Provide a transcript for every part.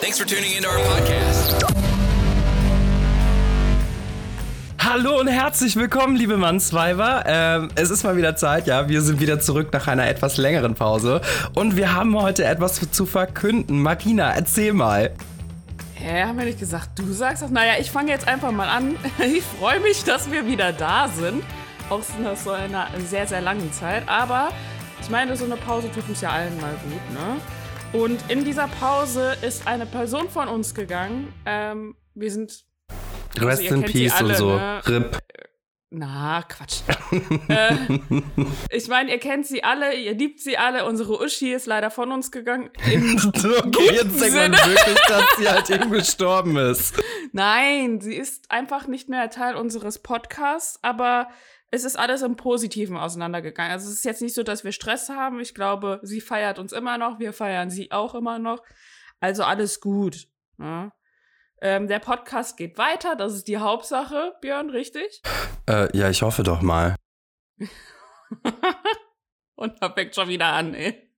Thanks for tuning into our podcast. Hallo und herzlich willkommen, liebe Mannsweiber. Ähm, es ist mal wieder Zeit, ja. Wir sind wieder zurück nach einer etwas längeren Pause. Und wir haben heute etwas zu verkünden. Marina, erzähl mal. Hä, haben wir nicht gesagt, du sagst das? Naja, ich fange jetzt einfach mal an. Ich freue mich, dass wir wieder da sind. Auch nach so einer sehr, sehr langen Zeit. Aber ich meine, so eine Pause tut uns ja allen mal gut, ne? Und in dieser Pause ist eine Person von uns gegangen. Ähm, wir sind. Also Rest in Peace alle, und so. Ne? RIP. Na, Quatsch. äh, ich meine, ihr kennt sie alle, ihr liebt sie alle. Unsere Uschi ist leider von uns gegangen. okay, jetzt denkt man wirklich, dass sie halt eben gestorben ist. Nein, sie ist einfach nicht mehr Teil unseres Podcasts, aber es ist alles im Positiven auseinandergegangen. Also es ist jetzt nicht so, dass wir Stress haben. Ich glaube, sie feiert uns immer noch, wir feiern sie auch immer noch. Also alles gut. Ne? Ähm, der Podcast geht weiter, das ist die Hauptsache, Björn, richtig? Äh, ja, ich hoffe doch mal. Und da fängt schon wieder an, ey.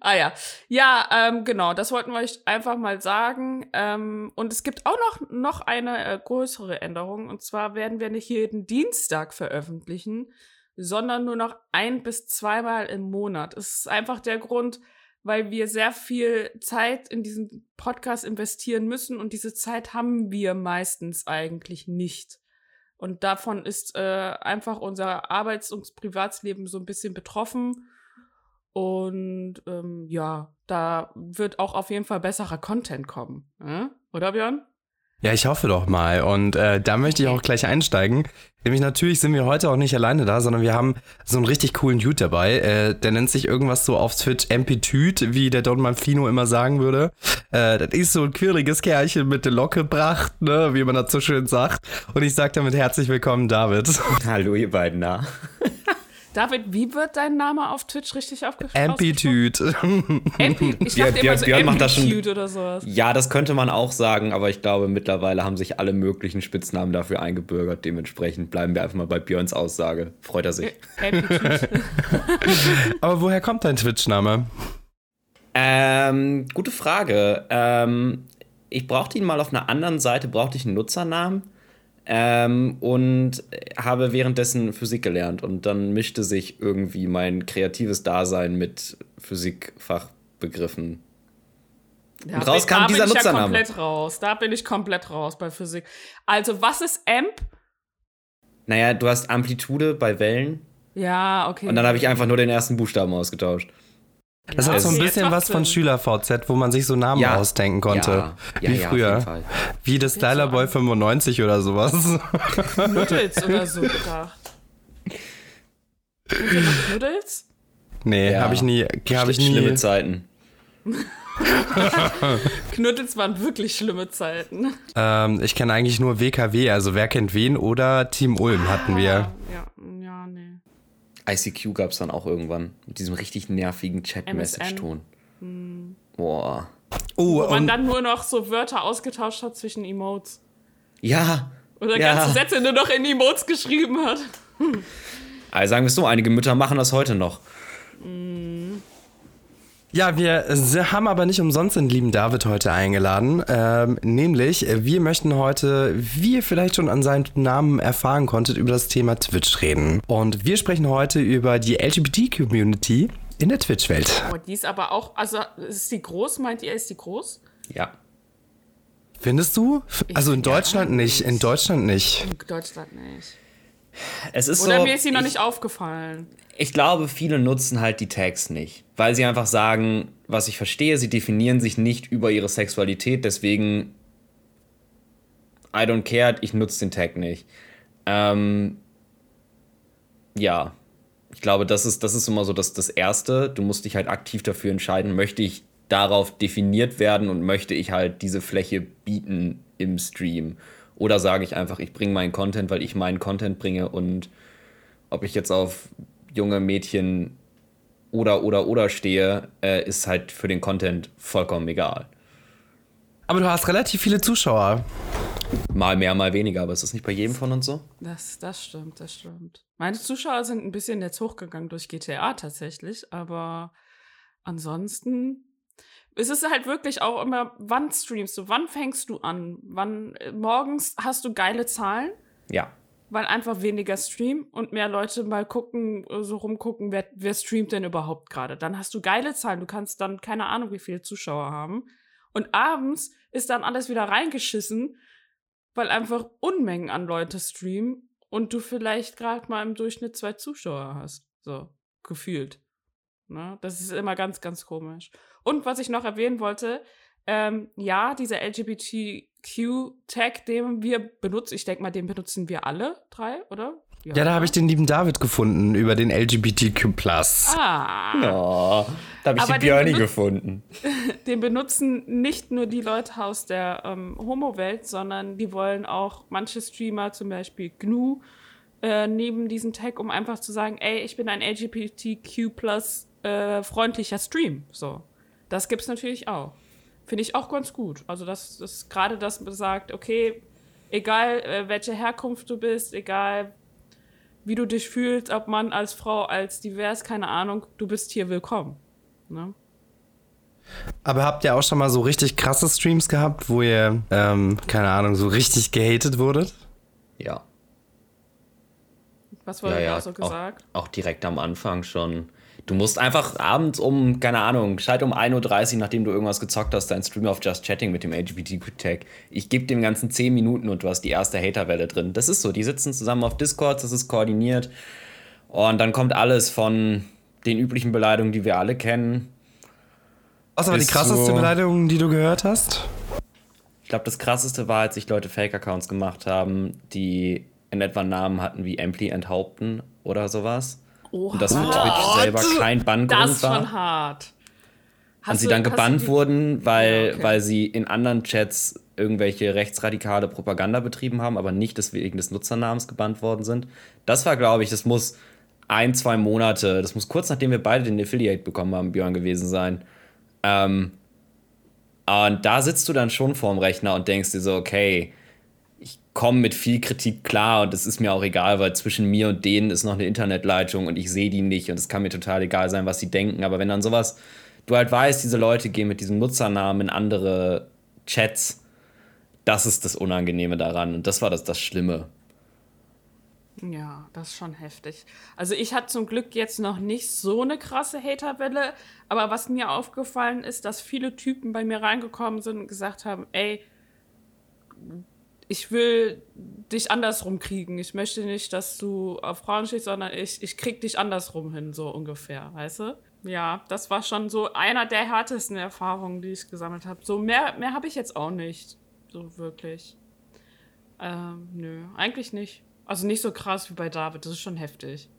Ah ja, ja, ähm, genau, das wollten wir euch einfach mal sagen. Ähm, und es gibt auch noch, noch eine äh, größere Änderung. Und zwar werden wir nicht jeden Dienstag veröffentlichen, sondern nur noch ein bis zweimal im Monat. Es ist einfach der Grund, weil wir sehr viel Zeit in diesen Podcast investieren müssen und diese Zeit haben wir meistens eigentlich nicht. Und davon ist äh, einfach unser Arbeits- und Privatsleben so ein bisschen betroffen. Und ähm, ja, da wird auch auf jeden Fall besserer Content kommen. Äh? Oder Björn? Ja, ich hoffe doch mal. Und äh, da möchte ich auch gleich einsteigen. Nämlich natürlich sind wir heute auch nicht alleine da, sondern wir haben so einen richtig coolen Dude dabei. Äh, der nennt sich irgendwas so auf Twitch Empitüt, wie der Don Manfino immer sagen würde. Äh, das ist so ein quirliges Kerlchen mit der Locke bracht, ne, wie man das so schön sagt. Und ich sage damit herzlich willkommen, David. Hallo, ihr beiden da. David, wie wird dein Name auf Twitch richtig aufgeschrieben? Amplitude. Amplitude. Ich dachte Björn, immer so Björn macht das schon, oder sowas. Ja, das könnte man auch sagen, aber ich glaube, mittlerweile haben sich alle möglichen Spitznamen dafür eingebürgert. Dementsprechend bleiben wir einfach mal bei Björns Aussage. Freut er sich. Amplitude. aber woher kommt dein Twitch-Name? Ähm, gute Frage. Ähm, ich brauchte ihn mal auf einer anderen Seite, brauchte ich einen Nutzernamen. Ähm, und habe währenddessen Physik gelernt und dann mischte sich irgendwie mein kreatives Dasein mit Physikfachbegriffen. Ja, und raus kam dieser Nutzername. Da bin ich ja komplett raus. Da bin ich komplett raus bei Physik. Also, was ist AMP? Naja, du hast Amplitude bei Wellen. Ja, okay. Und dann habe ich einfach nur den ersten Buchstaben ausgetauscht. Das ja, hat so ein bisschen was von Schüler-VZ, wo man sich so Namen ja. ausdenken konnte. Ja. Wie früher. Wie das Styler Boy 95 oder sowas. Knuddels oder so gedacht. Knuddels? Nee, ja. habe ich nie. Hab ich nie. Schlimme Zeiten. Knuddels waren wirklich schlimme Zeiten. Ähm, ich kenne eigentlich nur WKW, also wer kennt wen oder Team Ulm hatten wir. Ja, ja. ICQ gab es dann auch irgendwann mit diesem richtig nervigen Chat-Message-Ton. Hm. Boah. Oh, Wo man dann nur noch so Wörter ausgetauscht hat zwischen Emotes. Ja. Oder ja. ganze Sätze nur noch in Emotes geschrieben hat. Also sagen wir es so, einige Mütter machen das heute noch. Mm. Ja, wir haben aber nicht umsonst den lieben David heute eingeladen. Ähm, nämlich, wir möchten heute, wie ihr vielleicht schon an seinem Namen erfahren konntet, über das Thema Twitch reden. Und wir sprechen heute über die LGBT-Community in der Twitch-Welt. Oh, die ist aber auch, also ist die groß? Meint ihr, ist die groß? Ja. Findest du? Also in Deutschland ja, nicht. In Deutschland nicht. In Deutschland nicht. Es ist Oder so, mir ist sie noch nicht aufgefallen. Ich glaube, viele nutzen halt die Tags nicht, weil sie einfach sagen, was ich verstehe, sie definieren sich nicht über ihre Sexualität, deswegen I don't care, ich nutze den Tag nicht. Ähm, ja, ich glaube, das ist, das ist immer so das, das Erste. Du musst dich halt aktiv dafür entscheiden, möchte ich darauf definiert werden und möchte ich halt diese Fläche bieten im Stream. Oder sage ich einfach, ich bringe meinen Content, weil ich meinen Content bringe und ob ich jetzt auf junge Mädchen oder oder oder stehe, äh, ist halt für den Content vollkommen egal. Aber du hast relativ viele Zuschauer. Mal mehr, mal weniger, aber ist das nicht bei jedem von uns so? Das, das stimmt, das stimmt. Meine Zuschauer sind ein bisschen jetzt hochgegangen durch GTA tatsächlich, aber ansonsten es ist halt wirklich auch immer, wann streamst du, wann fängst du an, wann äh, morgens hast du geile Zahlen, Ja. weil einfach weniger streamen und mehr Leute mal gucken, äh, so rumgucken, wer, wer streamt denn überhaupt gerade. Dann hast du geile Zahlen, du kannst dann keine Ahnung, wie viele Zuschauer haben. Und abends ist dann alles wieder reingeschissen, weil einfach Unmengen an Leute streamen und du vielleicht gerade mal im Durchschnitt zwei Zuschauer hast. So, gefühlt. Ne? Das ist immer ganz, ganz komisch. Und was ich noch erwähnen wollte, ähm, ja, dieser LGBTQ-Tag, den wir benutzen, ich denke mal, den benutzen wir alle drei, oder? Ja, da habe ich den lieben David gefunden über den LGBTQ+. Ah, Oh, da habe ich Aber die den Björni gefunden. den benutzen nicht nur die Leute aus der ähm, Homo-Welt, sondern die wollen auch manche Streamer, zum Beispiel GNU, äh, neben diesem Tag, um einfach zu sagen, ey, ich bin ein LGBTQ äh, freundlicher Stream. So. Das gibt's natürlich auch. Finde ich auch ganz gut. Also, das ist gerade das besagt, okay, egal äh, welche Herkunft du bist, egal wie du dich fühlst, ob Mann als Frau, als divers, keine Ahnung, du bist hier willkommen. Ne? Aber habt ihr auch schon mal so richtig krasse Streams gehabt, wo ihr, ähm, keine Ahnung, so richtig gehatet wurdet? Ja. Was wurde ja, da ja. so auch, gesagt? auch direkt am Anfang schon. Du musst einfach abends um, keine Ahnung, schalt um 1.30 Uhr, nachdem du irgendwas gezockt hast, dein Stream auf Just Chatting mit dem LGBTQ-Tag. Ich gebe dem Ganzen 10 Minuten und du hast die erste Haterwelle drin. Das ist so, die sitzen zusammen auf Discord, das ist koordiniert. Und dann kommt alles von den üblichen Beleidigungen, die wir alle kennen. Was war die krasseste so- Beleidigung, die du gehört hast? Ich glaube, das krasseste war, als sich Leute Fake-Accounts gemacht haben, die in etwa Namen hatten wie Ampli enthaupten oder sowas. Und das für Twitch selber kein Banngrund Das war. schon hart. Hast und sie dann gebannt wurden, weil, Ja, okay. weil sie in anderen Chats irgendwelche rechtsradikale Propaganda betrieben haben, aber nicht deswegen des Nutzernamens gebannt worden sind. Das war, glaube ich, das muss ein, zwei Monate, das muss kurz nachdem wir beide den Affiliate bekommen haben, Björn gewesen sein. Ähm, und da sitzt du dann schon vorm Rechner und denkst dir so, okay, komme mit viel Kritik klar und es ist mir auch egal, weil zwischen mir und denen ist noch eine Internetleitung und ich sehe die nicht und es kann mir total egal sein, was sie denken. Aber wenn dann sowas, du halt weißt, diese Leute gehen mit diesem Nutzernamen in andere Chats, das ist das Unangenehme daran und das war das, das Schlimme. Ja, das ist schon heftig. Also ich hatte zum Glück jetzt noch nicht so eine krasse Haterwelle, aber was mir aufgefallen ist, dass viele Typen bei mir reingekommen sind und gesagt haben, ey, ich will dich andersrum kriegen. Ich möchte nicht, dass du auf Frauen stehst, sondern ich, ich krieg dich andersrum hin, so ungefähr, weißt du? Ja, das war schon so einer der härtesten Erfahrungen, die ich gesammelt habe. So mehr, mehr habe ich jetzt auch nicht. So wirklich. Ähm, nö, eigentlich nicht. Also nicht so krass wie bei David, das ist schon heftig.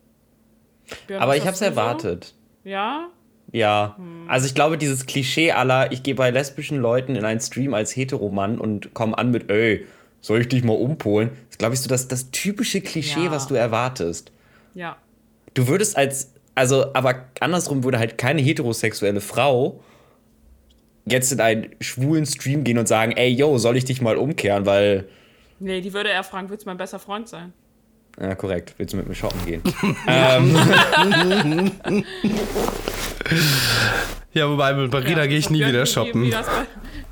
Björn, Aber ich es du so? erwartet. Ja? Ja, also ich glaube, dieses Klischee aller, ich gehe bei lesbischen Leuten in einen Stream als Heteromann und komme an mit, ey, soll ich dich mal umpolen? Das glaube ich so das, das typische Klischee, Ja. was du erwartest. Ja. Du würdest als, also, aber andersrum würde halt keine heterosexuelle Frau jetzt in einen schwulen Stream gehen und sagen, ey, yo, soll ich dich mal umkehren, weil, Nee, die würde eher fragen, willst du mein bester Freund sein? ja, korrekt, willst du mit mir shoppen gehen? ähm, Ja, wobei mit Marina Ja. gehe ich nie wieder wie- shoppen. Wie, wie,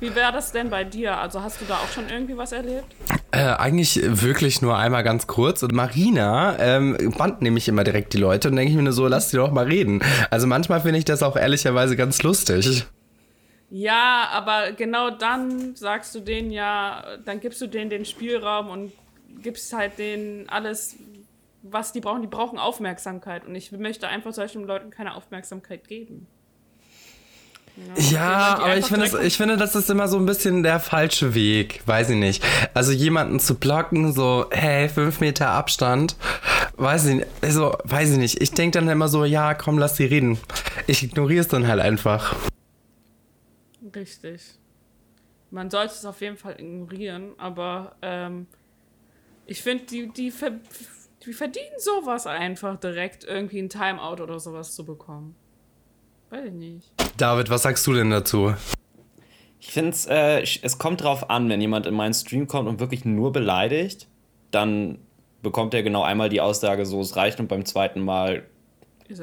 wie wäre das denn bei dir? Also hast du da auch schon irgendwie was erlebt? Äh, eigentlich wirklich nur einmal ganz kurz. Und Marina ähm, bannt nämlich immer direkt die Leute und denke ich mir nur so, lass die doch mal reden. Also manchmal finde ich das auch ehrlicherweise ganz lustig. Ja, aber genau dann sagst du denen ja, dann gibst du denen den Spielraum und gibst halt denen alles, was die brauchen. Die brauchen Aufmerksamkeit und ich möchte einfach solchen Leuten keine Aufmerksamkeit geben. Ja, aber ich finde, ich finde, das ist immer so ein bisschen der falsche Weg. Weiß ich nicht. Also jemanden zu blocken, so, hey, fünf Meter Abstand, weiß ich nicht. Also, weiß ich nicht. Ich denke dann immer so, ja, komm, lass sie reden. Ich ignoriere es dann halt einfach. Richtig. Man sollte es auf jeden Fall ignorieren, aber ähm, ich finde, die, die, ver die verdienen sowas einfach direkt, irgendwie ein Timeout oder sowas zu bekommen. Weiß ich nicht. David, was sagst du denn dazu? Ich finde es, äh, es kommt drauf an, wenn jemand in meinen Stream kommt und wirklich nur beleidigt, dann bekommt er genau einmal die Aussage, so es reicht und beim zweiten Mal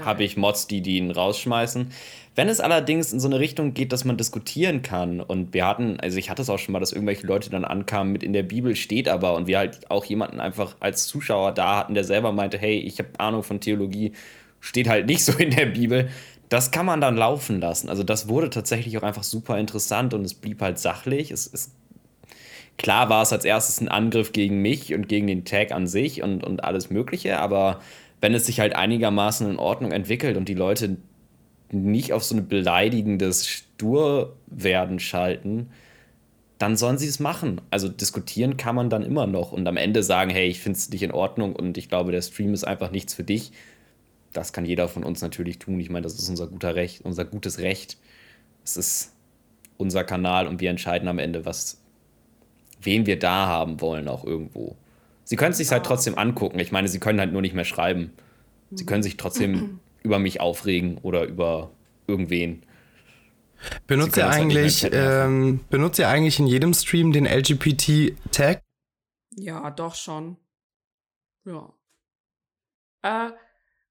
habe ich Mods, die, die ihn rausschmeißen. Wenn es allerdings in so eine Richtung geht, dass man diskutieren kann und wir hatten, also ich hatte es auch schon mal, dass irgendwelche Leute dann ankamen mit in der Bibel steht aber und wir halt auch jemanden einfach als Zuschauer da hatten, der selber meinte, hey, ich habe Ahnung von Theologie, steht halt nicht so in der Bibel. Das kann man dann laufen lassen. Also das wurde tatsächlich auch einfach super interessant und es blieb halt sachlich. Es, es klar war es als erstes ein Angriff gegen mich und gegen den Tag an sich und, und alles Mögliche, aber wenn es sich halt einigermaßen in Ordnung entwickelt und die Leute nicht auf so ein beleidigendes Sturwerden schalten, dann sollen sie es machen. Also diskutieren kann man dann immer noch und am Ende sagen, hey, ich finde es nicht in Ordnung und ich glaube, der Stream ist einfach nichts für dich. Das kann jeder von uns natürlich tun. Ich meine, das ist unser guter Recht, unser gutes Recht. Es ist unser Kanal und wir entscheiden am Ende, was, wen wir da haben wollen, auch irgendwo. Sie können es sich halt trotzdem angucken. Ich meine, sie können halt nur nicht mehr schreiben. Sie können sich trotzdem über mich aufregen oder über irgendwen. Benutzt ihr halt eigentlich, halt ähm, benutzt ihr eigentlich in jedem Stream den LGBT-Tag? Ja, doch schon. Ja. Äh,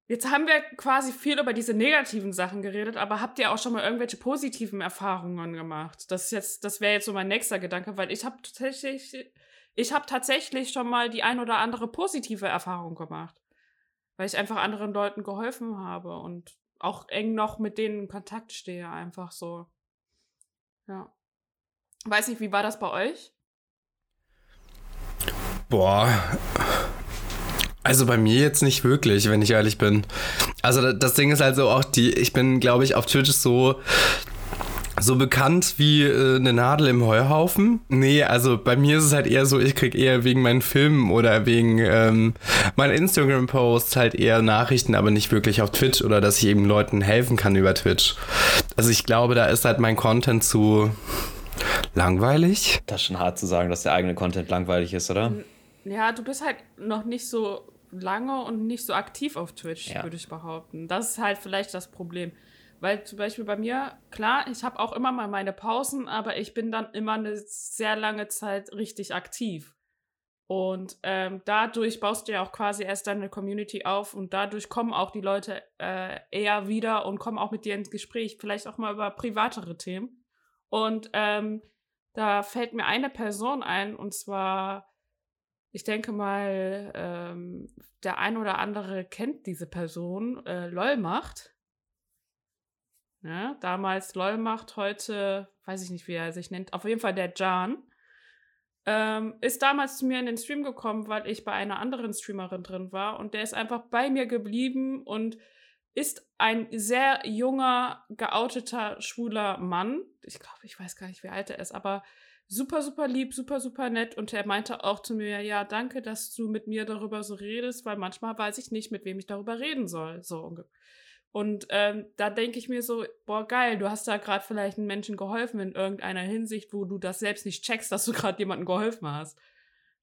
jetzt haben wir quasi viel über diese negativen Sachen geredet, aber habt ihr auch schon mal irgendwelche positiven Erfahrungen gemacht? Das ist jetzt, das wäre jetzt so mein nächster Gedanke, weil ich habe tatsächlich ich habe tatsächlich schon mal die ein oder andere positive Erfahrung gemacht, weil ich einfach anderen Leuten geholfen habe und auch eng noch mit denen in Kontakt stehe, einfach so. Ja. Weiß nicht, wie war das bei euch? Boah. Also bei mir jetzt nicht wirklich, wenn ich ehrlich bin. Also das Ding ist also auch die, ich bin, glaube ich, auf Twitch so so bekannt wie äh, eine Nadel im Heuhaufen. Nee, also bei mir ist es halt eher so, ich krieg eher wegen meinen Filmen oder wegen ähm, meinen Instagram-Posts halt eher Nachrichten, aber nicht wirklich auf Twitch oder dass ich eben Leuten helfen kann über Twitch. Also ich glaube, da ist halt mein Content zu langweilig. Das ist schon hart zu sagen, dass der eigene Content langweilig ist, oder? Ja, du bist halt noch nicht so lange und nicht so aktiv auf Twitch, ja. würde ich behaupten. Das ist halt vielleicht das Problem. Weil zum Beispiel bei mir, klar, ich habe auch immer mal meine Pausen, aber ich bin dann immer eine sehr lange Zeit richtig aktiv. Und ähm, dadurch baust du ja auch quasi erst deine Community auf und dadurch kommen auch die Leute äh, eher wieder und kommen auch mit dir ins Gespräch, vielleicht auch mal über privatere Themen. Und ähm, da fällt mir eine Person ein und zwar, ich denke mal, ähm, der ein oder andere kennt diese Person, äh, LOL macht. Ja, damals LOL macht, heute weiß ich nicht, wie er sich nennt. Auf jeden Fall der Jan. Ähm, ist damals zu mir in den Stream gekommen, weil ich bei einer anderen Streamerin drin war und der ist einfach bei mir geblieben und ist ein sehr junger, geouteter, schwuler Mann. Ich glaube, ich weiß gar nicht, wie alt er ist, aber super, super lieb, super, super nett. Und er meinte auch zu mir, ja, danke, dass du mit mir darüber so redest, weil manchmal weiß ich nicht, mit wem ich darüber reden soll. So und ähm, da denke ich mir so, boah, geil, du hast da gerade vielleicht einem Menschen geholfen in irgendeiner Hinsicht, wo du das selbst nicht checkst, dass du gerade jemandem geholfen hast.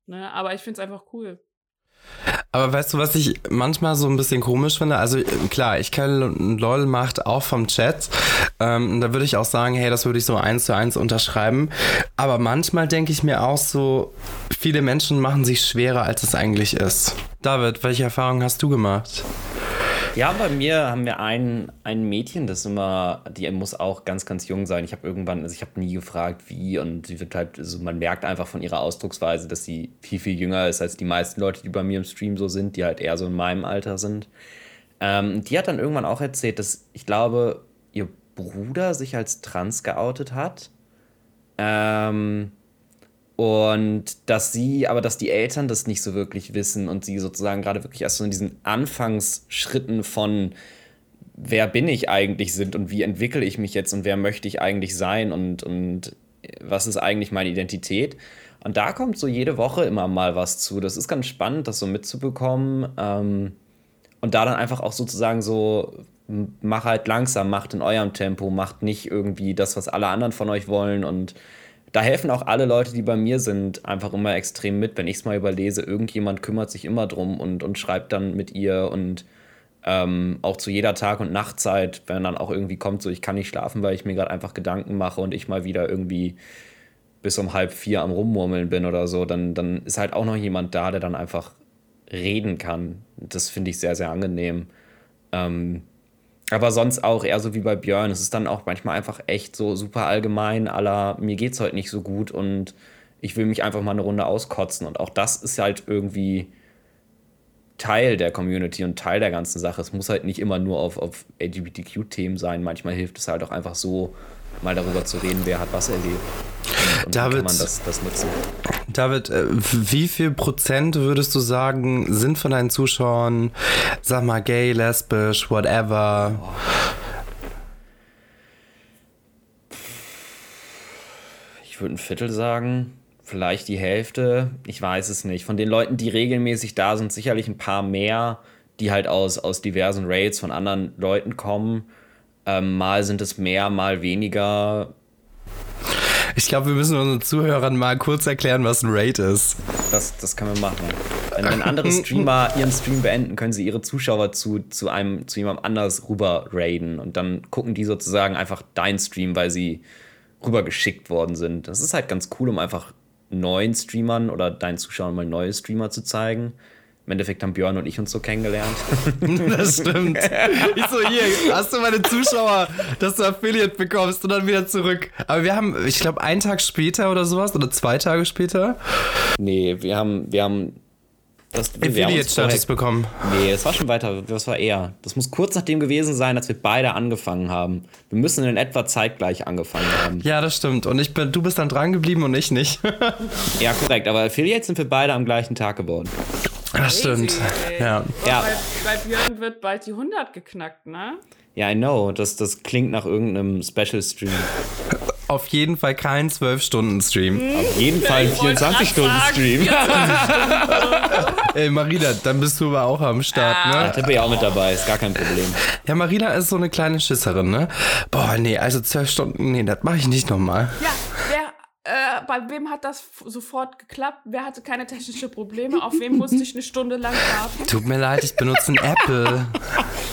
Ne? Aber ich finde es einfach cool. Aber weißt du, was ich manchmal so ein bisschen komisch finde? Also klar, ich kenne LOL macht auch vom Chat. Ähm, da würde ich auch sagen, hey, das würde ich so eins zu eins unterschreiben. Aber manchmal denke ich mir auch so, viele Menschen machen sich schwerer, als es eigentlich ist. David, welche Erfahrungen hast du gemacht? Ja, bei mir haben wir ein, ein Mädchen, das immer, die muss auch ganz, ganz jung sein. Ich habe irgendwann, also ich habe nie gefragt, wie und sie wird halt, also man merkt einfach von ihrer Ausdrucksweise, dass sie viel, viel jünger ist als die meisten Leute, die bei mir im Stream so sind, die halt eher so in meinem Alter sind. Ähm, die hat dann irgendwann auch erzählt, dass ich glaube, ihr Bruder sich als trans geoutet hat. Ähm, und dass sie, aber dass die Eltern das nicht so wirklich wissen und sie sozusagen gerade wirklich erst so in diesen Anfangsschritten von wer bin ich eigentlich sind und wie entwickle ich mich jetzt und wer möchte ich eigentlich sein und, und was ist eigentlich meine Identität. Und da kommt so jede Woche immer mal was zu. Das ist ganz spannend, das so mitzubekommen. Ähm, und da dann einfach auch sozusagen so, mach halt langsam, macht in eurem Tempo, macht nicht irgendwie das, was alle anderen von euch wollen und da helfen auch alle Leute, die bei mir sind, einfach immer extrem mit. Wenn ich es mal überlese, irgendjemand kümmert sich immer drum und, und schreibt dann mit ihr und ähm, auch zu jeder Tag- und Nachtzeit, wenn dann auch irgendwie kommt, so ich kann nicht schlafen, weil ich mir gerade einfach Gedanken mache und ich mal wieder irgendwie bis um halb vier am Rummurmeln bin oder so, dann, dann ist halt auch noch jemand da, der dann einfach reden kann. Das finde ich sehr, sehr angenehm. Ähm, aber sonst auch eher so wie bei Björn. Es ist dann auch manchmal einfach echt so super allgemein, aller mir geht's heute nicht so gut und ich will mich einfach mal eine Runde auskotzen. Und auch das ist halt irgendwie Teil der Community und Teil der ganzen Sache. Es muss halt nicht immer nur auf, auf LGBTQ-Themen sein. Manchmal hilft es halt auch einfach so, mal darüber zu reden, wer hat was erlebt. Und, David, wie kann man das, das nutzen. David, äh, wie viel Prozent würdest du sagen, sind von deinen Zuschauern, sag mal, gay, lesbisch, whatever? Ich würde ein Viertel sagen, vielleicht die Hälfte, ich weiß es nicht. Von den Leuten, die regelmäßig da sind, sicherlich ein paar mehr, die halt aus, aus diversen Raids von anderen Leuten kommen. Ähm, mal sind es mehr, mal weniger. Ich glaube, wir müssen unseren Zuhörern mal kurz erklären, was ein Raid ist. Das, das können wir machen. Wenn, wenn andere Streamer ihren Stream beenden, können sie ihre Zuschauer zu, zu, einem, zu jemandem anders rüber raiden. Und dann gucken die sozusagen einfach deinen Stream, weil sie rübergeschickt worden sind. Das ist halt ganz cool, um einfach neuen Streamern oder deinen Zuschauern mal neue Streamer zu zeigen. Im Endeffekt haben Björn und ich uns so kennengelernt. Das stimmt. Ich so, hier, hast du meine Zuschauer, dass du Affiliate bekommst und dann wieder zurück. Aber wir haben, ich glaube, einen Tag später oder sowas oder zwei Tage später nee, wir haben, wir haben das, Affiliate-Status bekommen. Nee, es war schon weiter. Das war eher. Das muss kurz nachdem gewesen sein, als wir beide angefangen haben. Wir müssen in etwa zeitgleich angefangen haben. Ja, das stimmt. Und ich bin, du bist dann dran geblieben und ich nicht. Ja, korrekt. Aber Affiliates sind wir beide am gleichen Tag geworden. Das stimmt. Ja. Ja. Bei, bei Björn wird bald die 100 geknackt, ne? Ja, I know. Das, das klingt nach irgendeinem Special-Stream. Auf jeden Fall kein 12-Stunden-Stream. Auf jeden Fall ein Ich wollte grad 24-Stunden-Stream. Ey, Marina, dann bist du aber auch am Start, Da ne? sind wir ja auch mit dabei. Ist gar kein Problem. Ja, Marina ist so eine kleine Schisserin, ne? Boah, nee, also 12 Stunden, nee, das mache ich nicht nochmal. Ja, äh, bei wem hat das sofort geklappt? Wer hatte keine technischen Probleme? Auf wem musste ich eine Stunde lang warten? Tut mir leid, ich benutze ein Apple.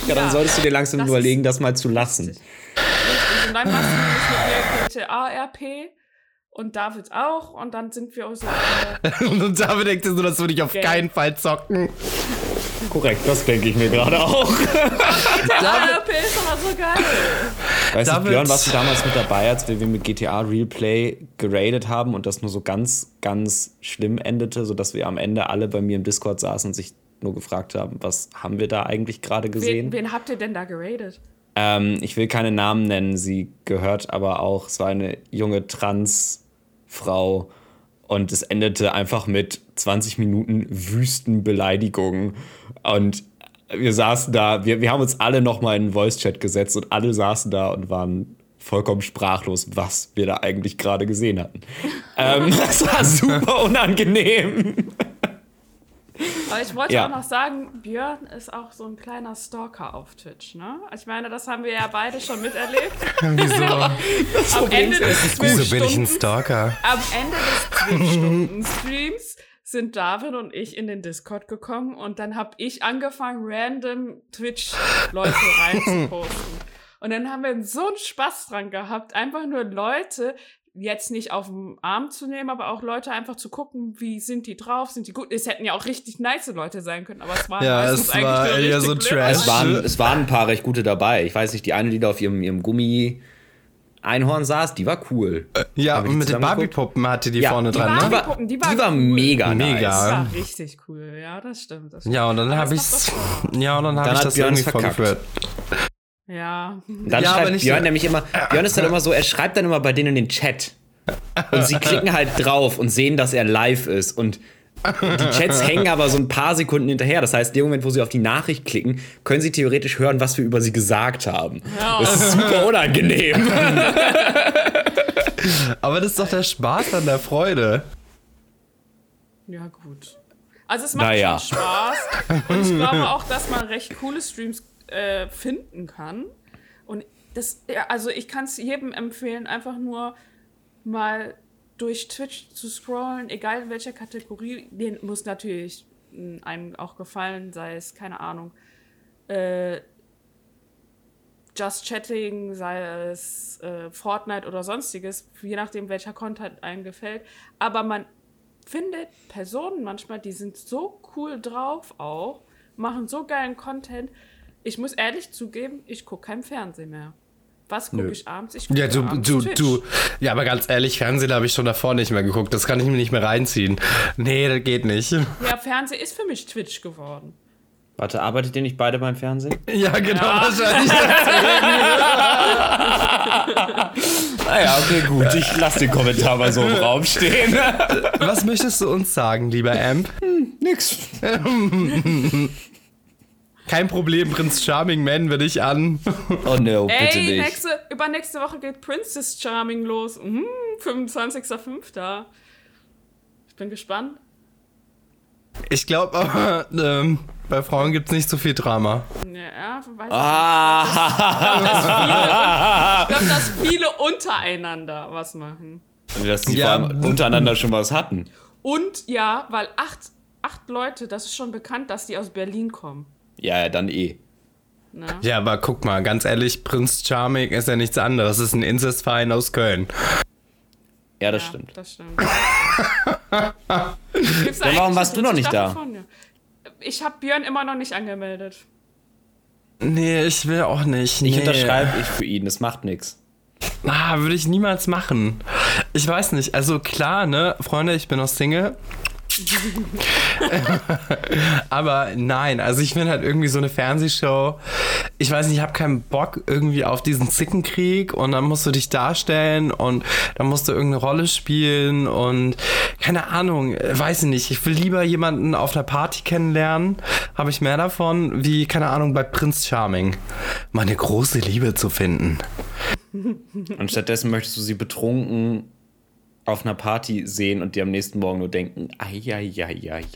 Ja, dann Ja, solltest du dir langsam das überlegen, das mal zu lassen. Richtig. Und dann machst du nämlich mit mir GTA-RP und David auch und dann sind wir so. Äh, Und David denkt so, das würde ich auf Gell. keinen Fall zocken. Korrekt, das denke ich mir gerade auch. GTA-RP ist aber so geil. Weißt du, David- Björn, warst du damals mit dabei, als wir mit GTA Real Play geradet haben und das nur so ganz, ganz schlimm endete, sodass wir am Ende alle bei mir im Discord saßen und sich nur gefragt haben, was haben wir da eigentlich gerade gesehen? Wen, wen habt ihr denn da geradet? Ähm, ich will keine Namen nennen, sie gehört aber auch, es war eine junge Transfrau und es endete einfach mit 20 Minuten wüsten Beleidigungen und wir saßen da, wir, wir haben uns alle nochmal in den Voice-Chat gesetzt und alle saßen da und waren vollkommen sprachlos, was wir da eigentlich gerade gesehen hatten. ähm, das war super unangenehm. Aber ich wollte Ja. auch noch sagen, Björn ist auch so ein kleiner Stalker auf Twitch, ne? Ich meine, das haben wir ja beide schon miterlebt. Wieso? Am Ende des Wieso bin ich ein 12 Stalker? Am Ende des 12-Stunden-Streams sind David und ich in den Discord gekommen und dann habe ich angefangen, random Twitch-Leute reinzuposten. Und dann haben wir so einen Spaß dran gehabt, einfach nur Leute jetzt nicht auf den Arm zu nehmen, aber auch Leute einfach zu gucken, wie sind die drauf, sind die gut. Es hätten ja auch richtig nice Leute sein können, aber es waren Ja, es eigentlich war eher so Trash. Es waren, es waren ein paar recht gute dabei. Ich weiß nicht, die eine, die da auf ihrem, ihrem Gummi Einhorn saß, die war cool. Ja, Haben wir und die mit den? Barbie-Puppen hatte die Ja, vorne Die dran, ne? Die war die war cool. mega, Mega. Das nice. war richtig cool, ja, das stimmt. Das stimmt. Ja, und dann habe das ich's. Ja, und dann habe ich hat das Björn irgendwie verkackt. vorgeführt. Ja. Dann Ja, aber schreibt Björn so- nämlich immer, Björn ist dann immer so, er schreibt dann immer bei denen in den Chat. Und sie klicken halt drauf und sehen, dass er live ist. Und die Chats hängen aber so ein paar Sekunden hinterher. Das heißt, in dem Moment, wo sie auf die Nachricht klicken, können sie theoretisch hören, was wir über sie gesagt haben. Das ist super unangenehm. Aber das ist doch der Spaß an der Freude. Ja, gut. Also es macht Naja. schon Spaß. Und ich glaube auch, dass man recht coole Streams äh, finden kann. Und das, ja, also ich kann es jedem empfehlen, einfach nur mal durch Twitch zu scrollen, egal in welcher Kategorie. Den muss natürlich mh, einem auch gefallen, sei es, keine Ahnung, äh, Just Chatting, sei es äh, Fortnite oder sonstiges, je nachdem, welcher Content einem gefällt. Aber man findet Personen manchmal, die sind so cool drauf auch, machen so geilen Content, Ich muss ehrlich zugeben, ich gucke kein Fernsehen mehr. Was gucke ich abends? Ich gucke Ja, du, abends du, Twitch. du. Ja, aber ganz ehrlich, Fernsehen habe ich schon davor nicht mehr geguckt. Das kann ich mir nicht mehr reinziehen. Nee, das geht nicht. Ja, Fernsehen ist für mich Twitch geworden. Warte, arbeitet ihr nicht beide beim Fernsehen? Ja, genau, wahrscheinlich. Naja, okay, gut. Ich lasse den Kommentar mal so im Raum stehen. Was möchtest du uns sagen, lieber Amp? Nix. Kein Problem, Prinz Charming, melden wir dich an. Oh no, bitte Ey, nicht. nächste, übernächste Woche geht Princess Charming los. Mhm, 25.05. Ich bin gespannt. Ich glaube aber, ähm, bei Frauen gibt es nicht so viel Drama. Ja, weiß Ah, ich glaube, dass viele untereinander was machen. dass die Ja. untereinander schon was hatten. Und ja, weil acht, acht Leute, das ist schon bekannt, dass die aus Berlin kommen. Ja, ja, dann eh. Ne? Ja, aber guck mal, ganz ehrlich, Prinz Charming ist ja nichts anderes. Es ist ein Inzestverein aus Köln. Ja, das ja, stimmt. Das stimmt. Gibt's da warum warst du noch nicht da? Ich habe Björn immer noch nicht angemeldet. Nee, ich will auch nicht. Ich nee. unterschreibe ich für ihn, das macht nichts. Ah, würde ich niemals machen. Ich weiß nicht. Also klar, ne, Freunde, ich bin noch Single. Aber nein, also ich finde halt irgendwie so eine Fernsehshow. Ich weiß nicht, ich habe keinen Bock irgendwie auf diesen Zickenkrieg und dann musst du dich darstellen und dann musst du irgendeine Rolle spielen und keine Ahnung, weiß ich nicht. Ich will lieber jemanden auf einer Party kennenlernen, habe ich mehr davon, wie, keine Ahnung, bei Prinz Charming. Meine große Liebe zu finden. Und stattdessen möchtest du sie betrunken auf einer Party sehen und dir am nächsten Morgen nur denken, ai.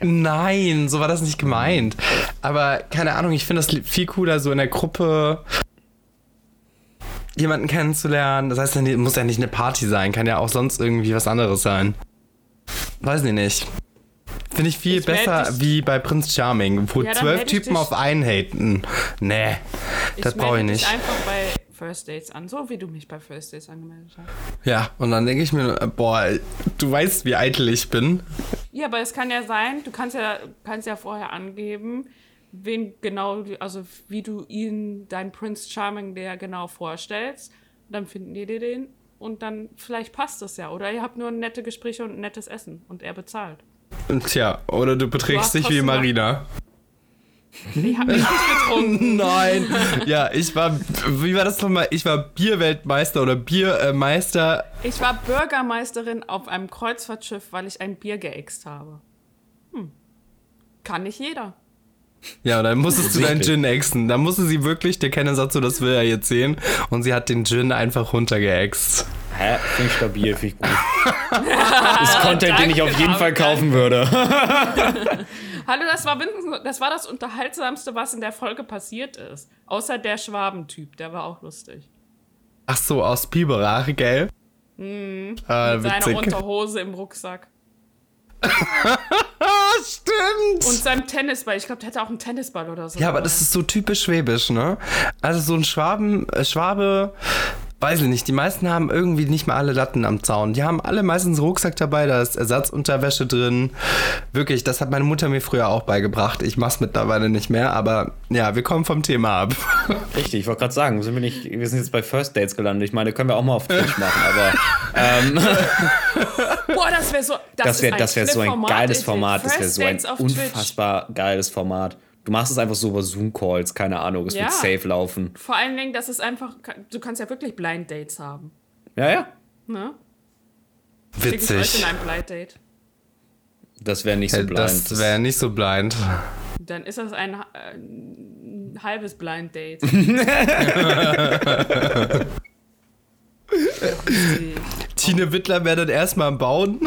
Nein, so war das nicht gemeint. Aber keine Ahnung, ich finde das viel cooler, so in der Gruppe jemanden kennenzulernen. Das heißt, ja, muss ja nicht eine Party sein, kann ja auch sonst irgendwie was anderes sein. Weiß ich nicht. Finde ich viel Ich besser dich- wie bei Prinz Charming, wo Ja, zwölf ich Typen dich- auf einen haten. Nee, das brauche ich nicht. dich einfach bei First Dates an, so wie du mich bei First Dates angemeldet hast. Ja, und dann denke ich mir, boah, du weißt, wie eitel ich bin. Ja, aber es kann ja sein, du kannst ja, kannst ja vorher angeben, wen genau, also wie du ihn, dein Prince Charming, der genau vorstellst. Dann finden die dir den und dann vielleicht passt es ja. Oder ihr habt nur nette Gespräche und ein nettes Essen und er bezahlt. Tja, oder du beträgst dich wie Marina. Ich hab mich nicht getrunken. Nein. Ja, ich war, wie war das nochmal? Ich war Bierweltmeister oder Biermeister. Ich war Bürgermeisterin auf einem Kreuzfahrtschiff, weil ich ein Bier geäxt habe. Hm. Kann nicht jeder. Ja, und dann musstest du deinen. Gin exen. Da musste sie wirklich, der Kenner sagt so, das will er jetzt sehen. Und sie hat den Gin einfach runtergeäxt. Hä? Finde ich stabil, finde ich gut. ist Content, den ich auf Danke, jeden Fall danke. kaufen würde. Hallo, das war, mindestens- das war das Unterhaltsamste, was in der Folge passiert ist. Außer der Schwabentyp, der war auch lustig. Ach so, aus Biberach, gell? Mhm. Ah, Seine witzig. Unterhose im Rucksack. Stimmt. Und seinem Tennisball. Ich glaube, der hatte auch einen Tennisball oder so. ja, aber das ist so typisch schwäbisch, ne? Also so ein Schwaben, äh, Schwabe, weiß ich nicht, die meisten haben irgendwie nicht mal alle Latten am Zaun. Die haben alle meistens einen Rucksack dabei, da ist Ersatzunterwäsche drin. Wirklich, das hat meine Mutter mir früher auch beigebracht. Ich mach's mittlerweile nicht mehr, aber ja, wir kommen vom Thema ab. Richtig, ich wollte gerade sagen, sind wir, nicht, wir sind jetzt bei First Dates gelandet. Ich meine, können wir auch mal auf Twitch machen, aber ähm, Boah, das wäre so. Das, das wäre wär so ein Format, geiles. Format. Das wäre so ein auf Twitch. unfassbar geiles Format. Du machst es einfach so über Zoom-Calls, keine Ahnung, es Ja. wird safe laufen. Vor allen Dingen, das ist einfach. Du kannst ja wirklich Blind Dates haben. Ja, ja. Ne? Schick ich euch Witzig. in ein Blind Date. Das wäre nicht so blind. Das wäre nicht so blind. Dann ist das ein, äh, ein halbes Blind Date. Tine Wittler wäre dann erstmal am Bauen.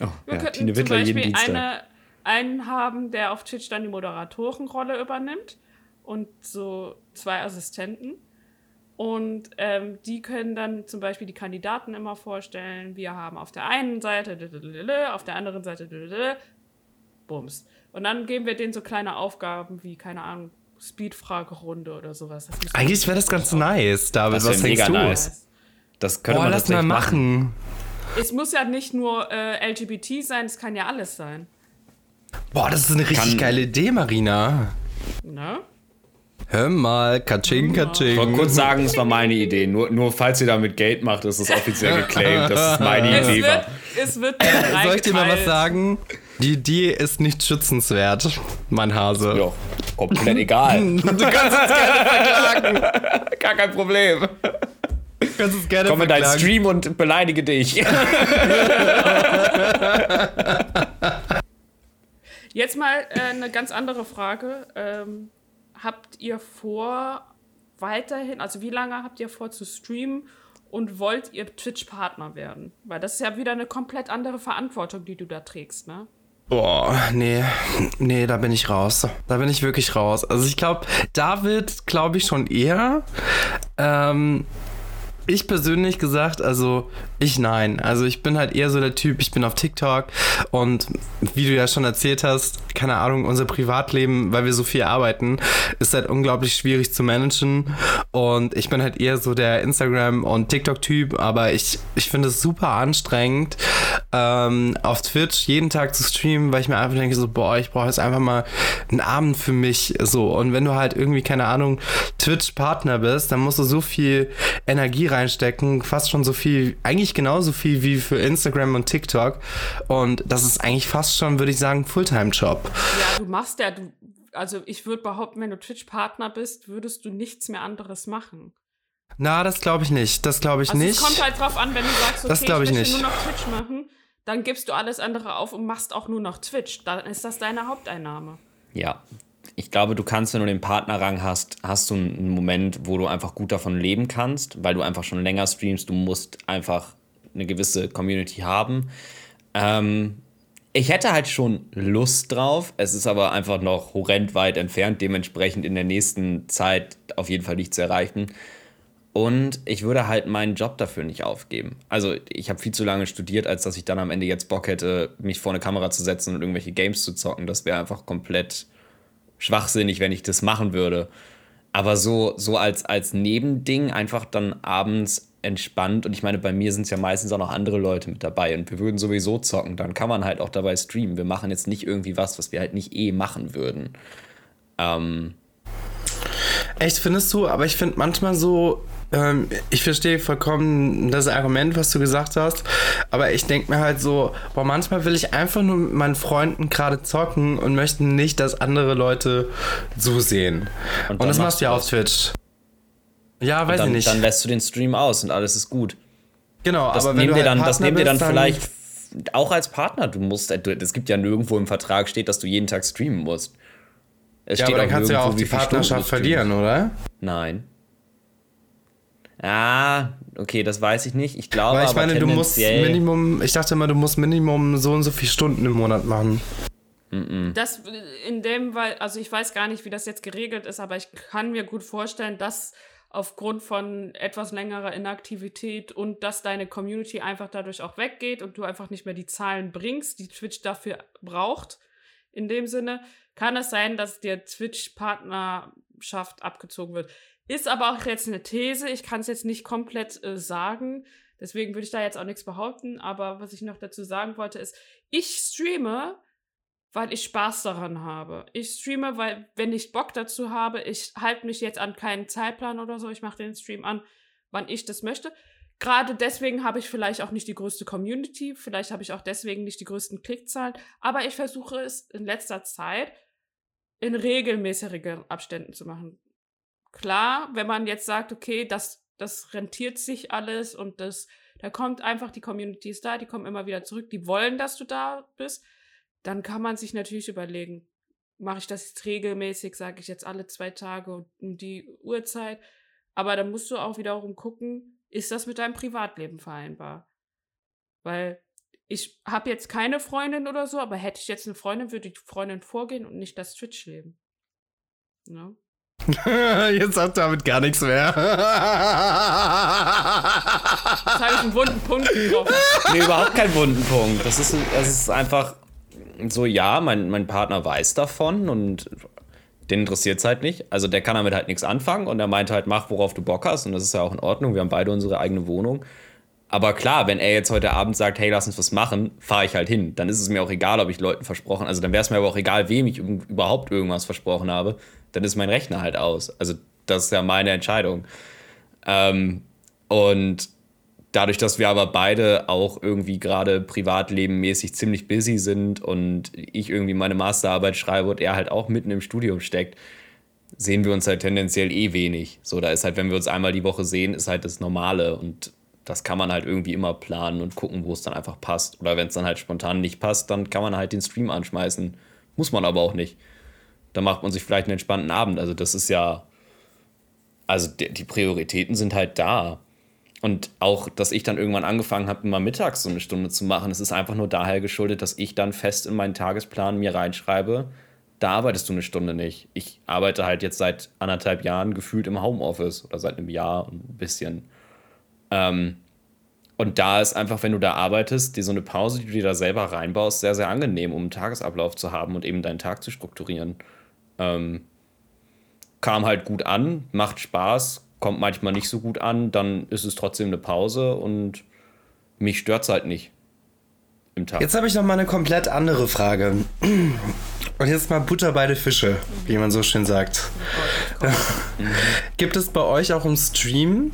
oh, Wir ja, könnten Tine zum Wittler jeden Beispiel Dienstag. eine, einen haben, der auf Twitch dann die Moderatorenrolle übernimmt und so zwei Assistenten. Und ähm, die können dann zum Beispiel die Kandidaten immer vorstellen. Wir haben auf der einen Seite, auf der anderen Seite, Bums. Und dann geben wir denen so kleine Aufgaben wie, keine Ahnung, Speed-Fragerunde oder sowas. Wir- Eigentlich wäre das ganz nice, David. Das Was denkst du? nice. Das man lass mal tatsächlich machen. Es muss ja nicht nur äh, LGBT sein, es kann ja alles sein. Boah, das ist eine richtig Kann- geile Idee, Marina. Ne? Hör mal, Katsching, Katsching. Ich wollte kurz sagen, es war meine Idee. Nur, nur falls ihr damit Geld macht, ist es offiziell geclaimed, dass es meine Es Idee war. wird, es wird Soll ich dir mal was sagen? Die Idee ist nicht schützenswert, mein Hase. Ja, komplett egal. Du kannst es gerne verklagen. Gar kein Problem. Du kannst es gerne Komm in deinen verklagen. Stream und beleidige dich. Jetzt mal äh, eine ganz andere Frage. Ähm, habt ihr vor, weiterhin, also wie lange habt ihr vor zu streamen und wollt ihr Twitch-Partner werden? Weil das ist ja wieder eine komplett andere Verantwortung, die du da trägst, ne? Boah, nee, nee, da bin ich raus. Da bin ich wirklich raus. Also ich glaube, David, glaube ich schon eher. Ähm, ich persönlich gesagt, also ich nein. Also ich bin halt eher so der Typ, ich bin auf TikTok und wie du ja schon erzählt hast, keine Ahnung, unser Privatleben, weil wir so viel arbeiten, ist halt unglaublich schwierig zu managen und ich bin halt eher so der Instagram- und TikTok-Typ, aber ich, ich finde es super anstrengend, ähm, auf Twitch jeden Tag zu streamen, weil ich mir einfach denke so, boah, ich brauche jetzt einfach mal einen Abend für mich so und wenn du halt irgendwie, keine Ahnung, Twitch-Partner bist, dann musst du so viel Energie reinstecken, fast schon so viel, eigentlich genauso viel wie für Instagram und TikTok. Und das ist eigentlich fast schon, würde ich sagen, Fulltime-Job. Ja, du machst ja, du, also ich würde behaupten, wenn du Twitch-Partner bist, würdest du nichts mehr anderes machen. Na, das glaube ich nicht. Das glaube ich Also nicht. es kommt halt drauf an, wenn du sagst, okay, Das ich ich möchte nicht. nur noch Twitch machen, dann gibst du alles andere auf und machst auch nur noch Twitch. Dann ist das deine Haupteinnahme. Ja, ich glaube, du kannst, wenn du den Partnerrang hast, hast du einen Moment, wo du einfach gut davon leben kannst, weil du einfach schon länger streamst. Du musst einfach eine gewisse Community haben. Ähm, ich hätte halt schon Lust drauf. Es ist aber einfach noch horrend weit entfernt, dementsprechend in der nächsten Zeit auf jeden Fall nicht zu erreichen. Und ich würde halt meinen Job dafür nicht aufgeben. Also ich habe viel zu lange studiert, als dass ich dann am Ende jetzt Bock hätte, mich vor eine Kamera zu setzen und irgendwelche Games zu zocken. Das wäre einfach komplett schwachsinnig, wenn ich das machen würde. Aber so, so als, als Nebending einfach dann abends entspannt. Und ich meine, bei mir sind es ja meistens auch noch andere Leute mit dabei und wir würden sowieso zocken. Dann kann man halt auch dabei streamen. Wir machen jetzt nicht irgendwie was, was wir halt nicht eh machen würden. Ähm, Echt, findest du? Aber ich finde manchmal so, ähm, ich verstehe vollkommen das Argument, was du gesagt hast, aber ich denke mir halt so, boah, manchmal will ich einfach nur mit meinen Freunden gerade zocken und möchte nicht, dass andere Leute zusehen. Und, dann das machst du ja auf. Twitch. Ja, weiß dann, ich nicht. dann lässt du den Stream aus und alles ist gut. genau, Das aber wenn nehmen du halt dann, das nehmen dir dann bist, vielleicht auch als Partner. Du musst, es gibt ja nirgendwo im Vertrag steht, dass du jeden Tag streamen musst. Es Ja, aber dann kannst du ja auch die Partnerschaft verlieren, oder? Nein. Ah, okay, das weiß ich nicht. Ich glaube, Weil ich aber meine, du musst Minimum, ich dachte immer, du musst Minimum so und so viele Stunden im Monat machen. Das in dem, weil, also ich weiß gar nicht, wie das jetzt geregelt ist, aber ich kann mir gut vorstellen, dass aufgrund von etwas längerer Inaktivität und dass deine Community einfach dadurch auch weggeht und du einfach nicht mehr die Zahlen bringst, die Twitch dafür braucht. In dem Sinne kann es sein, dass dir Twitch-Partnerschaft abgezogen wird. Ist aber auch jetzt eine These. Ich kann es jetzt nicht komplett äh, sagen. Deswegen würde ich da jetzt auch nichts behaupten. Aber was ich noch dazu sagen wollte, ist, ich streame, weil ich Spaß daran habe. Ich streame, weil, wenn ich Bock dazu habe, ich halte mich jetzt an keinen Zeitplan oder so. Ich mache den Stream an, wann ich das möchte. Gerade deswegen habe ich vielleicht auch nicht die größte Community, vielleicht habe ich auch deswegen nicht die größten Klickzahlen, aber ich versuche es in letzter Zeit in regelmäßigen Abständen zu machen. Klar, wenn man jetzt sagt, okay, das, das rentiert sich alles und das, da kommt einfach, die Community ist da, die kommen immer wieder zurück, die wollen, dass du da bist, dann kann man sich natürlich überlegen, mache ich das jetzt regelmäßig, sage ich jetzt alle zwei Tage um die Uhrzeit. Aber dann musst du auch wiederum gucken, ist das mit deinem Privatleben vereinbar? Weil ich habe jetzt keine Freundin oder so, aber hätte ich jetzt eine Freundin, würde die Freundin vorgehen und nicht das Twitch-Leben. Ne? Jetzt sagt David gar nichts mehr. Jetzt habe ich einen wunden Punkt getroffen. Nee, überhaupt kein wunden Punkt. Das ist, das ist einfach so, ja, mein, mein Partner weiß davon und den interessiert es halt nicht. Also der kann damit halt nichts anfangen und er meinte halt, mach, worauf du Bock hast und das ist ja auch in Ordnung. Wir haben beide unsere eigene Wohnung. Aber klar, wenn er jetzt heute Abend sagt, hey, lass uns was machen, fahre ich halt hin. Dann ist es mir auch egal, ob ich Leuten versprochen, also dann wäre es mir aber auch egal, wem ich überhaupt irgendwas versprochen habe. Dann ist mein Rechner halt aus. Also das ist ja meine Entscheidung. Ähm, und dadurch, dass wir aber beide auch irgendwie gerade privatlebenmäßig ziemlich busy sind und ich irgendwie meine Masterarbeit schreibe und er halt auch mitten im Studium steckt, sehen wir uns halt tendenziell eh wenig. So, da ist halt, wenn wir uns einmal die Woche sehen, ist halt das Normale und das kann man halt irgendwie immer planen und gucken, wo es dann einfach passt. Oder wenn es dann halt spontan nicht passt, dann kann man halt den Stream anschmeißen. Muss man aber auch nicht. Da macht man sich vielleicht einen entspannten Abend. Also das ist ja, also die, Prioritäten sind halt da. Und auch, dass ich dann irgendwann angefangen habe, immer mittags so eine Stunde zu machen, es ist einfach nur daher geschuldet, dass ich dann fest in meinen Tagesplan mir reinschreibe, da arbeitest du eine Stunde nicht. Ich arbeite halt jetzt seit anderthalb Jahren gefühlt im Homeoffice oder seit einem Jahr ein bisschen. Ähm, und da ist einfach, wenn du da arbeitest, dir so eine Pause, die du dir da selber reinbaust, sehr, sehr angenehm, um einen Tagesablauf zu haben und eben deinen Tag zu strukturieren. Ähm, kam halt gut an, macht Spaß, kommt manchmal nicht so gut an, dann ist es trotzdem eine Pause und mich stört es halt nicht im Tag. Jetzt habe ich noch mal eine komplett andere Frage. Und jetzt mal Butter bei den Fische, wie man so schön sagt. Gibt es bei euch auch im Stream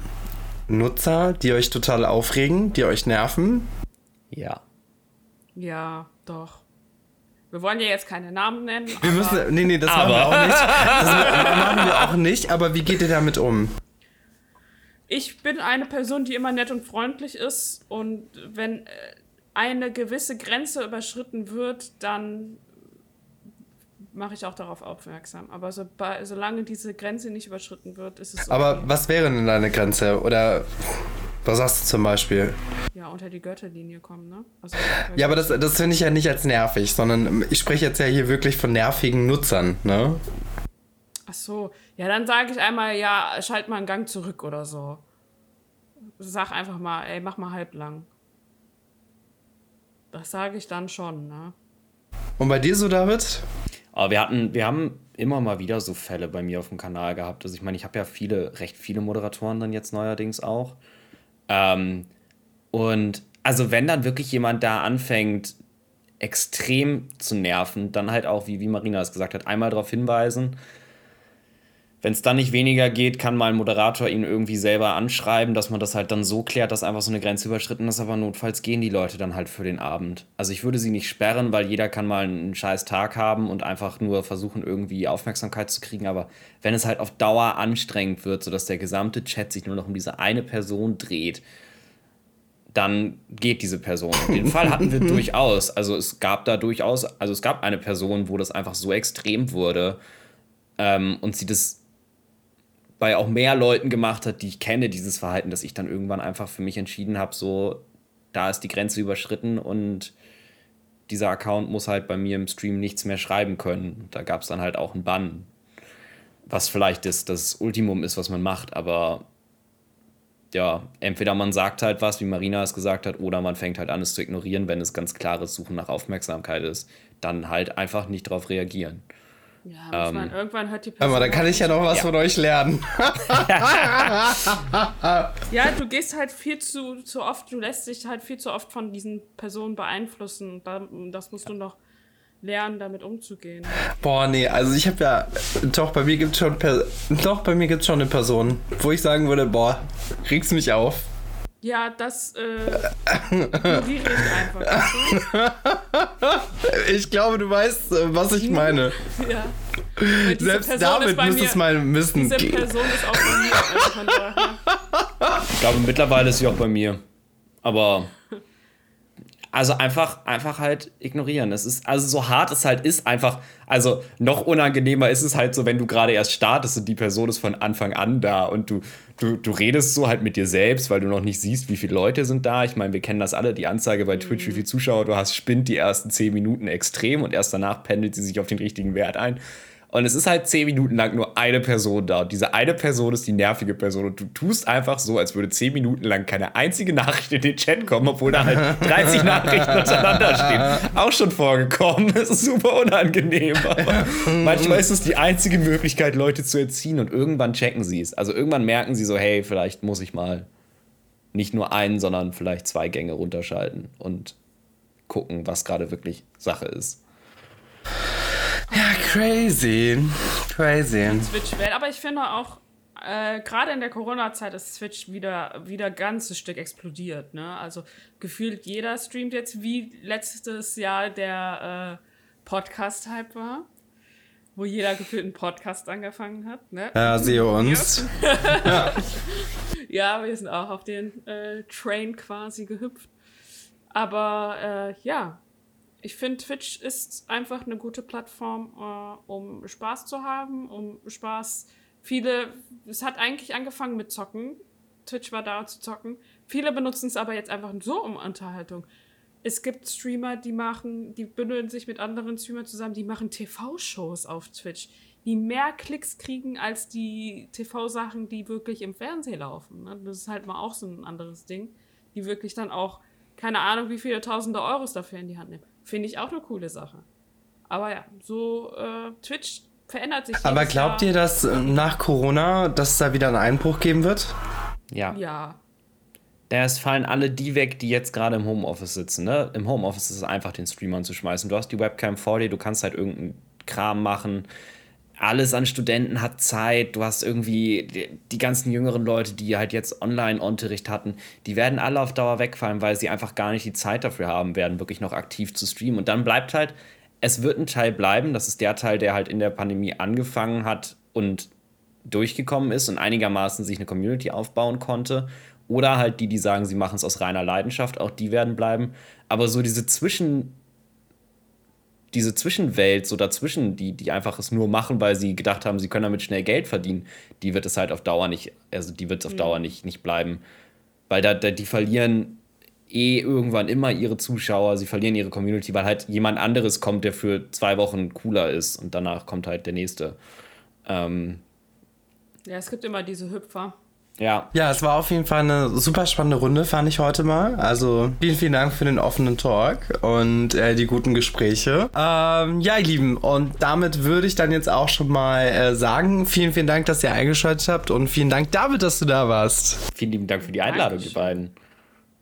Nutzer, die euch total aufregen, die euch nerven? Ja. Ja, doch. Wir wollen ja jetzt keine Namen nennen. Wir müssen, nee, nee, das aber. machen wir auch nicht. Das machen wir auch nicht, aber wie geht ihr damit um? Ich bin eine Person, die immer nett und freundlich ist und wenn äh, eine gewisse Grenze überschritten wird, dann mache ich auch darauf aufmerksam. Aber so, solange diese Grenze nicht überschritten wird, ist es. Okay. Aber was wäre denn deine Grenze? Oder was sagst du zum Beispiel? Ja, unter die Götterlinie kommen, ne? Also, ja, aber das, das finde ich ja nicht als nervig, sondern ich spreche jetzt ja hier wirklich von nervigen Nutzern, ne? Ach so. Ja, dann sage ich einmal, ja, schalt mal einen Gang zurück oder so. Sag einfach mal, ey, mach mal halblang. Das sage ich dann schon, ne? Und bei dir so, David? Aber wir hatten, wir haben immer mal wieder so Fälle bei mir auf dem Kanal gehabt. Also ich meine, ich habe ja viele, recht viele Moderatoren dann jetzt neuerdings auch. Ähm, und also wenn dann wirklich jemand da anfängt, extrem zu nerven, dann halt auch, wie, wie Marina es gesagt hat, einmal darauf hinweisen, wenn es dann nicht weniger geht, kann mal ein Moderator ihn irgendwie selber anschreiben, dass man das halt dann so klärt, dass einfach so eine Grenze überschritten ist, aber notfalls gehen die Leute dann halt für den Abend. Also ich würde sie nicht sperren, weil jeder kann mal einen scheiß Tag haben und einfach nur versuchen, irgendwie Aufmerksamkeit zu kriegen, aber wenn es halt auf Dauer anstrengend wird, sodass der gesamte Chat sich nur noch um diese eine Person dreht, dann geht diese Person. Den Fall hatten wir durchaus. Also es gab da durchaus, also es gab eine Person, wo das einfach so extrem wurde ähm, und sie das bei auch mehr Leuten gemacht hat, die ich kenne, dieses Verhalten, dass ich dann irgendwann einfach für mich entschieden habe, so, da ist die Grenze überschritten und dieser Account muss halt bei mir im Stream nichts mehr schreiben können. Da gab es dann halt auch einen Bann. Was vielleicht das, das Ultimum ist, was man macht, aber ja, entweder man sagt halt was, wie Marina es gesagt hat, oder man fängt halt an, es zu ignorieren, wenn es ganz klares Suchen nach Aufmerksamkeit ist. Dann halt einfach nicht darauf reagieren. Ja, ähm, man, irgendwann hört die Person. Aber dann kann ich ja noch was ja. von euch lernen. ja, du gehst halt viel zu, zu oft, du lässt dich halt viel zu oft von diesen Personen beeinflussen. Das musst du noch lernen, damit umzugehen. Boah, nee, also ich habe ja, doch, bei mir gibt schon, doch, bei mir gibt's schon eine Person, wo ich sagen würde, boah, regst mich auf. Ja, das äh, ignoriere ich einfach. ich glaube, du weißt, äh, was ich meine. ja. Selbst damit müsste es mal müssen. Diese Person ist auch bei mir. Also ich glaube, mittlerweile ist sie auch bei mir. Aber also einfach, einfach halt ignorieren. Es ist, also so hart es halt ist, einfach, also noch unangenehmer ist es halt so, wenn du gerade erst startest und die Person ist von Anfang an da und du, du, du redest so halt mit dir selbst, weil du noch nicht siehst, wie viele Leute sind da. Ich meine, wir kennen das alle, die Anzeige bei Twitch, wie viele Zuschauer du hast, spinnt die ersten zehn Minuten extrem und erst danach pendelt sie sich auf den richtigen Wert ein. Und es ist halt zehn Minuten lang nur eine Person da. Und diese eine Person ist die nervige Person. Und du tust einfach so, als würde zehn Minuten lang keine einzige Nachricht in den Chat kommen, obwohl da halt 30 Nachrichten untereinander stehen. Auch schon vorgekommen. Es ist super unangenehm. Aber manchmal ist es die einzige Möglichkeit, Leute zu erziehen. Und irgendwann checken sie es. Also irgendwann merken sie so, hey, vielleicht muss ich mal nicht nur einen, sondern vielleicht zwei Gänge runterschalten und gucken, was gerade wirklich Sache ist. Ja, crazy. Crazy. Switch wählt. Aber ich finde auch, äh, gerade in der Corona-Zeit ist Switch wieder, wieder ganzes Stück explodiert. Ne? Also gefühlt jeder streamt jetzt, wie letztes Jahr der äh, Podcast-Hype war. Wo jeder gefühlt einen Podcast angefangen hat. Ne? Ja, sehe uns. Ja, wir sind auch auf den äh, Train quasi gehüpft. Aber äh, ja, ich finde, Twitch ist einfach eine gute Plattform, äh, um Spaß zu haben, um Spaß. Viele, es hat eigentlich angefangen mit Zocken. Twitch war da zu zocken. Viele benutzen es aber jetzt einfach so um Unterhaltung. Es gibt Streamer, die machen, die bündeln sich mit anderen Streamern zusammen, die machen TV-Shows auf Twitch, die mehr Klicks kriegen als die TV-Sachen, die wirklich im Fernsehen laufen. ne? Das ist halt mal auch so ein anderes Ding, die wirklich dann auch, keine Ahnung, wie viele tausende Euros dafür in die Hand nehmen. Finde ich auch eine coole Sache. Aber ja, so äh, Twitch verändert sich. Aber glaubt Jahr. ihr, dass äh, nach Corona, dass es da wieder einen Einbruch geben wird? Ja. Ja. Da es fallen alle die weg, die jetzt gerade im Homeoffice sitzen. Ne? Im Homeoffice ist es einfach, den Stream anzuschmeißen. Du hast die Webcam vor dir, du kannst halt irgendeinen Kram machen. Alles an Studenten hat Zeit. Du hast irgendwie die, ganzen jüngeren Leute, die halt jetzt Online-Unterricht hatten, die werden alle auf Dauer wegfallen, weil sie einfach gar nicht die Zeit dafür haben werden, wirklich noch aktiv zu streamen. Und dann bleibt halt, es wird ein Teil bleiben. Das ist der Teil, der halt in der Pandemie angefangen hat und durchgekommen ist und einigermaßen sich eine Community aufbauen konnte. Oder halt die, die sagen, sie machen es aus reiner Leidenschaft, auch die werden bleiben. Aber so diese Zwischen, diese Zwischenwelt, so dazwischen, die, die einfach es nur machen, weil sie gedacht haben, sie können damit schnell Geld verdienen, die wird es halt auf Dauer nicht, also die wird es auf Dauer nicht, nicht bleiben. Weil da, da, die verlieren eh irgendwann immer ihre Zuschauer, sie verlieren ihre Community, weil halt jemand anderes kommt, der für zwei Wochen cooler ist und danach kommt halt der nächste. Ähm, Ja, es gibt immer diese Hüpfer. Ja, Ja, es war auf jeden Fall eine super spannende Runde, fand ich heute mal. Also vielen, vielen Dank für den offenen Talk und äh, die guten Gespräche. Ähm, ja, ihr Lieben, und damit würde ich dann jetzt auch schon mal äh, sagen, vielen, vielen Dank, dass ihr eingeschaltet habt und vielen Dank, David, dass du da warst. vielen lieben Dank für die Einladung, die beiden.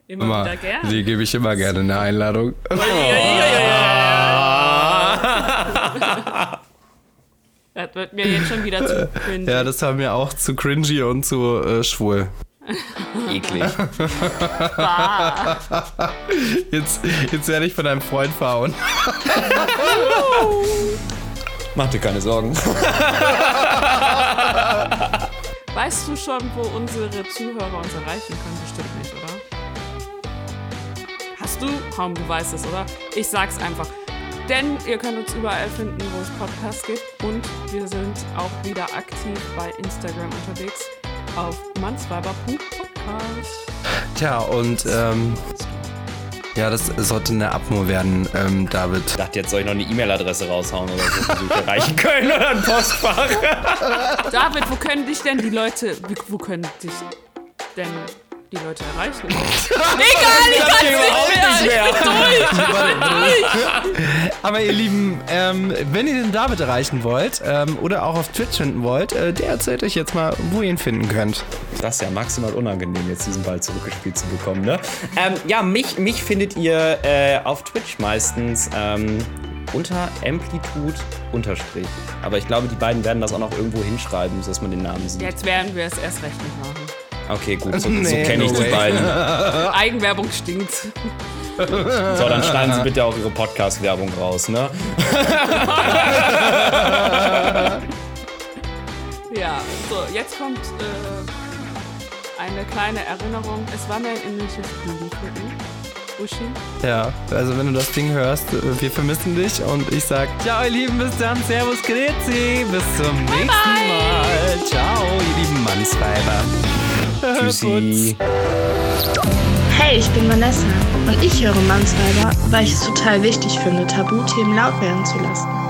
Immer, Immer, wieder gern. die gebe ich immer gerne eine Einladung. Das wird mir jetzt schon wieder zu cringe. Ja, das war mir auch zu cringy und zu äh, schwul. Eklig. Jetzt, jetzt werde ich von deinem Freund verhauen. Mach dir keine Sorgen. Weißt du schon, wo unsere Zuhörer uns erreichen können? Bestimmt nicht, oder? Hast du? Kaum, du weißt es, oder? Ich sag's einfach. Denn ihr könnt uns überall finden, wo es Podcasts gibt. Und wir sind auch wieder aktiv bei Instagram unterwegs auf mansweiber.podcast. Tja, und ähm, ja, das sollte eine Abmo werden, ähm, David. Ich dachte, jetzt soll ich noch eine E-Mail-Adresse raushauen oder so, die ich erreichen können oder ein Postfach. David, wo können dich denn die Leute, wo können dich denn die Leute erreichen? Egal, ich kann's nicht mehr. Aber ihr Lieben, ähm, wenn ihr den David erreichen wollt ähm, oder auch auf Twitch finden wollt, äh, der erzählt euch jetzt mal, wo ihr ihn finden könnt. Das ist ja maximal unangenehm, jetzt diesen Ball zurückgespielt zu bekommen, ne? Ähm, ja, mich, mich findet ihr äh, auf Twitch meistens ähm, unter Amplitude unterstrich. Aber ich glaube, die beiden werden das auch noch irgendwo hinschreiben, sodass man den Namen sieht. Jetzt werden wir es erst recht nicht machen. Okay, gut, so, so Nee, kenne ich no die beiden. Eigenwerbung stinkt. So, dann schneiden Sie bitte auch Ihre Podcast-Werbung raus, ne? Ja, so, jetzt kommt äh, eine kleine Erinnerung. Es war mir ein indisches Baby Uschi. Ja, also wenn du das Ding hörst, äh, wir vermissen dich und ich sag, ciao ihr Lieben, bis dann, servus, grüezi, bis zum nächsten Mal. Ciao, ihr lieben Mannsweiber. Tschüssi. Hey, ich bin Vanessa und ich höre Mansweiber, weil ich es total wichtig finde, Tabuthemen laut werden zu lassen.